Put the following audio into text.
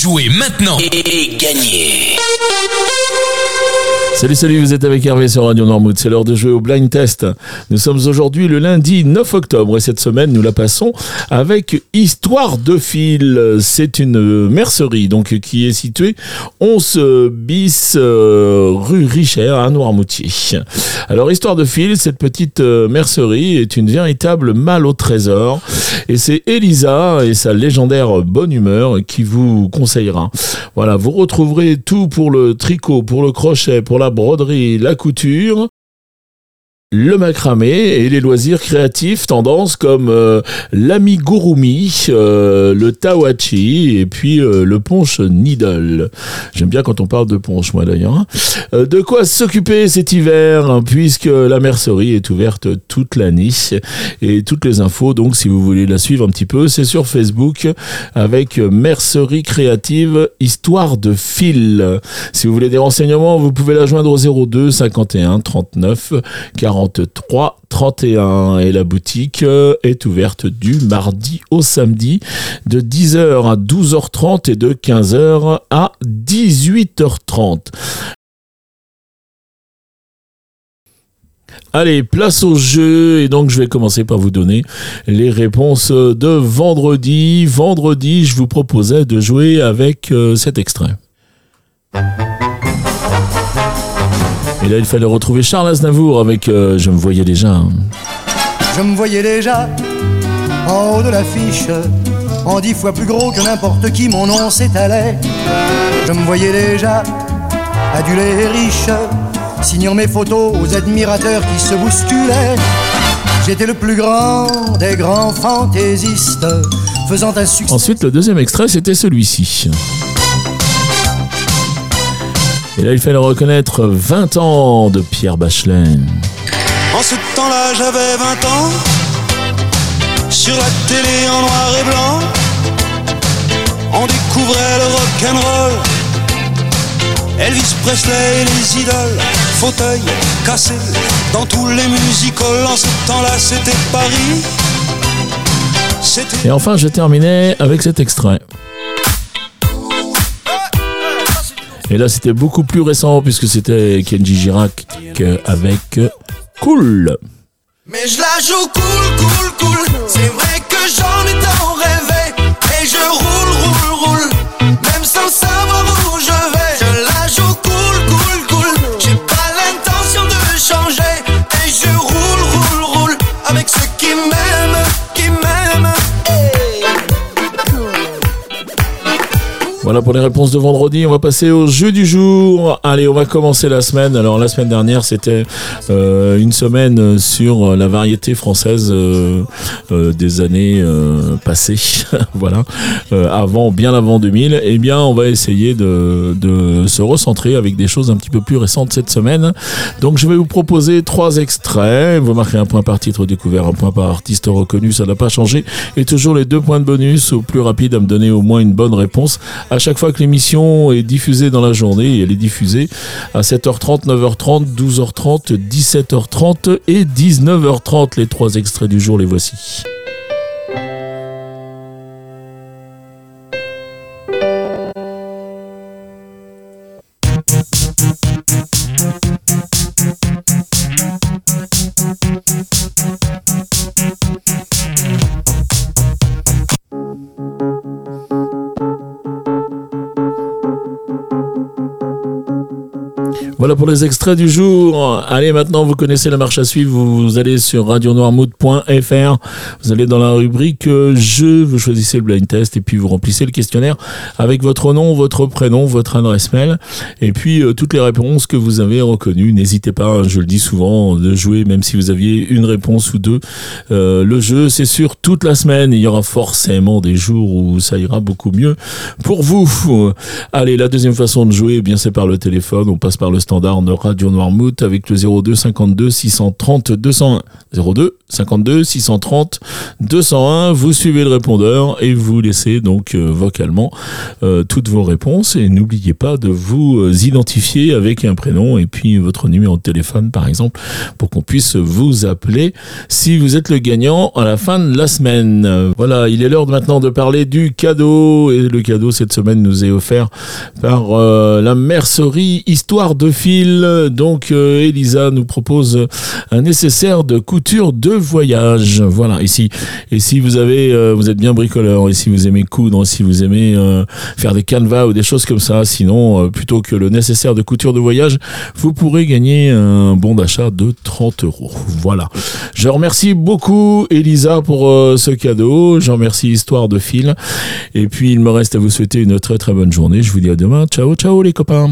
Jouez maintenant. Et gagnez Salut, salut, vous êtes avec Hervé sur Radio Normouth. C'est l'heure de jouer au blind test. Nous sommes aujourd'hui le lundi 9 octobre et cette semaine, nous la passons avec Histoire de fil. C'est une mercerie donc qui est située 11 bis euh, rue Richer à Noirmoutier. Alors, Histoire de fil, cette petite euh, mercerie est une véritable malle au trésor et c'est Elisa et sa légendaire bonne humeur qui vous conseillera. Voilà, vous retrouverez tout pour le tricot, pour le crochet, pour la broderie, la couture, le macramé et les loisirs créatifs, tendances comme euh, l'amigurumi, euh, le tawachi et puis euh, le ponche needle. J'aime bien quand on parle de ponche, moi d'ailleurs. Hein. Euh, de quoi s'occuper cet hiver, hein, puisque la mercerie est ouverte toute l'année. Et toutes les infos, donc si vous voulez la suivre un petit peu, c'est sur Facebook avec Mercerie Créative Histoire de fil. Si vous voulez des renseignements, vous pouvez la joindre au 02 51 39 40 43 31 et la boutique euh, est ouverte du mardi au samedi de 10h à 12h30 et de 15h à 18h30. Allez, place au jeu et donc je vais commencer par vous donner les réponses de vendredi. Vendredi, je vous proposais de jouer avec euh, cet extrait. Et là, il fallait retrouver Charles Aznavour avec euh, Je me voyais déjà. hein. Je me voyais déjà en haut de l'affiche, en dix fois plus gros que n'importe qui, mon nom s'étalait. Je me voyais déjà adulé et riche, signant mes photos aux admirateurs qui se bousculaient. J'étais le plus grand des grands fantaisistes, faisant un succès. Ensuite, le deuxième extrait, c'était celui-ci. Et là, il fallait reconnaître 20 ans de Pierre Bachelet. En ce temps-là, j'avais 20 ans. Sur la télé en noir et blanc, on découvrait le rock'n'roll. Elvis Presley et les idoles, fauteuil cassé dans tous les musicals. En ce temps-là, c'était Paris. Et enfin, je terminais avec cet extrait. Et là, c'était beaucoup plus récent puisque c'était Kenji Girac avec Cool. Mais je la joue cool, cool, cool. C'est vrai que j'en ai tant rêvé. Et je roule, roule, roule. Même sans savoir où je vais. Voilà pour les réponses de vendredi. On va passer au jeu du jour. Allez, on va commencer la semaine. Alors, la semaine dernière, c'était euh, une semaine sur la variété française euh, euh, des années passées. voilà. Avant, bien avant 2000. Eh bien, on va essayer de, se recentrer avec des choses un petit peu plus récentes cette semaine. Donc, je vais vous proposer trois extraits. Vous marquez un point par titre découvert, un point par artiste reconnu. Ça n'a pas changé. Et toujours les deux points de bonus au plus rapide à me donner au moins une bonne réponse chaque fois que l'émission est diffusée dans la journée, elle est diffusée à 7h30, 9h30, 12h30, 17h30 et 19h30. Les trois extraits du jour, les voici. Voilà pour les extraits du jour. Allez, maintenant, vous connaissez la marche à suivre. Vous allez sur radionoirmood.fr. Vous allez dans la rubrique euh, jeu. Vous choisissez le blind test et puis vous remplissez le questionnaire avec votre nom, votre prénom, votre adresse mail et puis euh, toutes les réponses que vous avez reconnues. N'hésitez pas, hein, je le dis souvent, de jouer même si vous aviez une réponse ou deux. Euh, le jeu, c'est sur toute la semaine. Il y aura forcément des jours où ça ira beaucoup mieux pour vous. Allez, la deuxième façon de jouer, eh bien, c'est par le téléphone. On passe par le standard de Radio Noirmouth avec le 02 52 630 201. 02 52 630 201. Vous suivez le répondeur et vous laissez donc euh, vocalement euh, toutes vos réponses. Et n'oubliez pas de vous euh, identifier avec un prénom et puis votre numéro de téléphone, par exemple, pour qu'on puisse vous appeler si vous êtes le gagnant à la fin de la semaine. Voilà, il est l'heure maintenant de parler du cadeau. Et le cadeau cette semaine nous est offert par la mercerie Histoire de fil. Donc, Elisa nous propose un nécessaire de couture de voyage. Voilà, ici. Et si vous avez, euh, vous êtes bien bricoleur, et si vous aimez coudre, si vous aimez euh, faire des canevas ou des choses comme ça, sinon, euh, plutôt que le nécessaire de couture de voyage, vous pourrez gagner un bon d'achat de 30 euros. Voilà. Je remercie beaucoup Elisa pour euh, ce cadeau. Je remercie Histoire de fil. Et puis, il me reste à vous souhaiter une très très bonne journée. Je vous dis à demain. Ciao, ciao les copains.